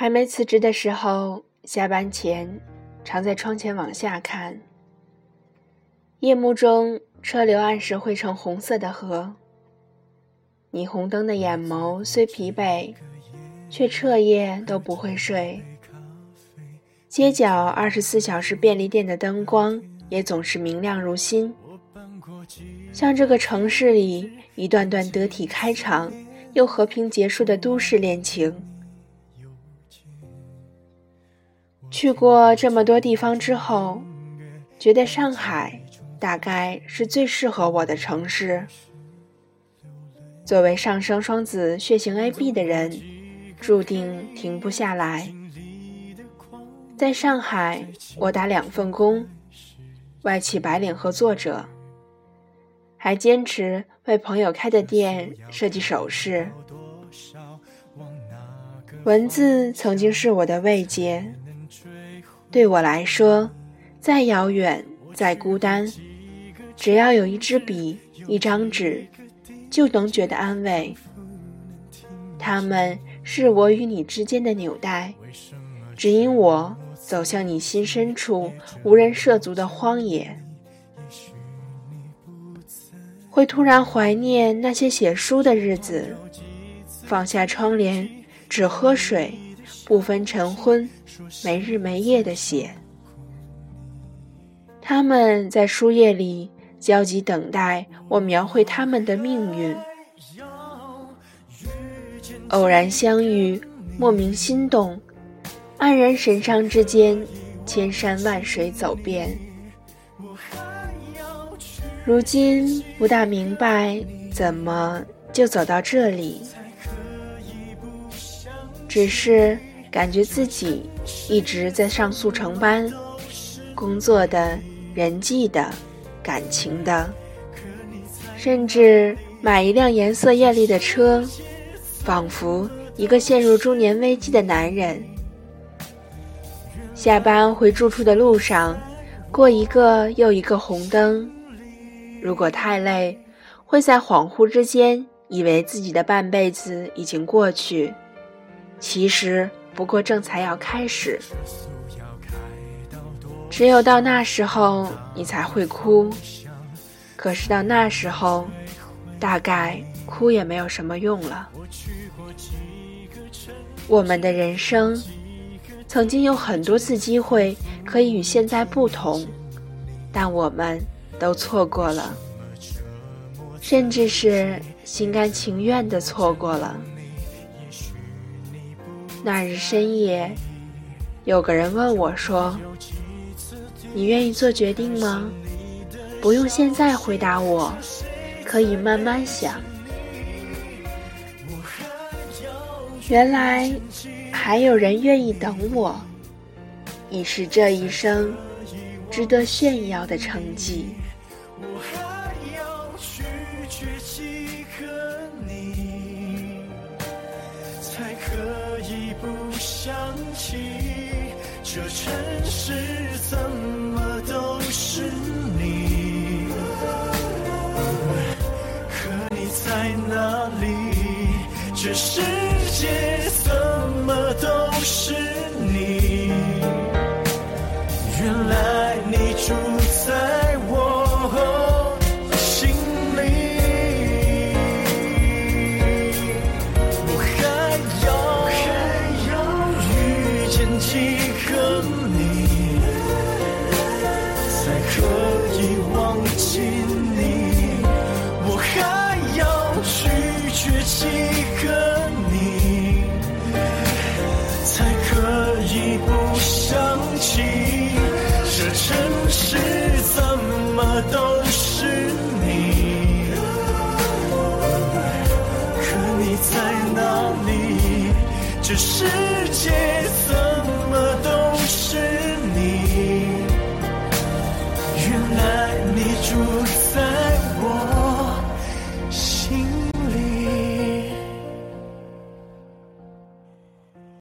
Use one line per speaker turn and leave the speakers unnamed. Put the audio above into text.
还没辞职的时候，下班前常在窗前往下看。夜幕中，车流按时汇成红色的河。霓虹灯的眼眸虽疲惫，却彻夜都不会睡。街角二十四小时便利店的灯光也总是明亮如新，像这个城市里一段段得体开场又和平结束的都市恋情。去过这么多地方之后，觉得上海大概是最适合我的城市。作为上升双子血型 AB 的人，注定停不下来。在上海，我打两份工，外企白领和作者，还坚持为朋友开的店设计首饰。文字曾经是我的慰藉，对我来说，再遥远、再孤单，只要有一支笔、一张纸。就能觉得安慰。他们是我与你之间的纽带，指引我走向你心深处无人涉足的荒野。会突然怀念那些写书的日子，放下窗帘，只喝水，不分晨昏，没日没夜的写。他们在书页里。焦急等待我描绘他们的命运，偶然相遇，莫名心动，黯然神伤之间，千山万水走遍。如今不大明白，怎么就走到这里？只是感觉自己一直在上速成班，工作的，人际的。感情的，甚至买一辆颜色艳丽的车，仿佛一个陷入中年危机的男人。下班回住处的路上，过一个又一个红灯。如果太累，会在恍惚之间以为自己的半辈子已经过去，其实不过正才要开始。只有到那时候，你才会哭。可是到那时候，大概哭也没有什么用了。我们的人生，曾经有很多次机会可以与现在不同，但我们都错过了，甚至是心甘情愿的错过了。那日深夜，有个人问我说。你愿意做决定吗？不用现在回答我，可以慢慢想。原来还有人愿意等我，已是这一生值得炫耀的成绩。才想起这城市怎么。都是你，可你在哪里？这世界怎么都是拒绝几个你，才可以不想起这城市怎么都是你？可你在哪里？这世界怎么都是你？原来你住在。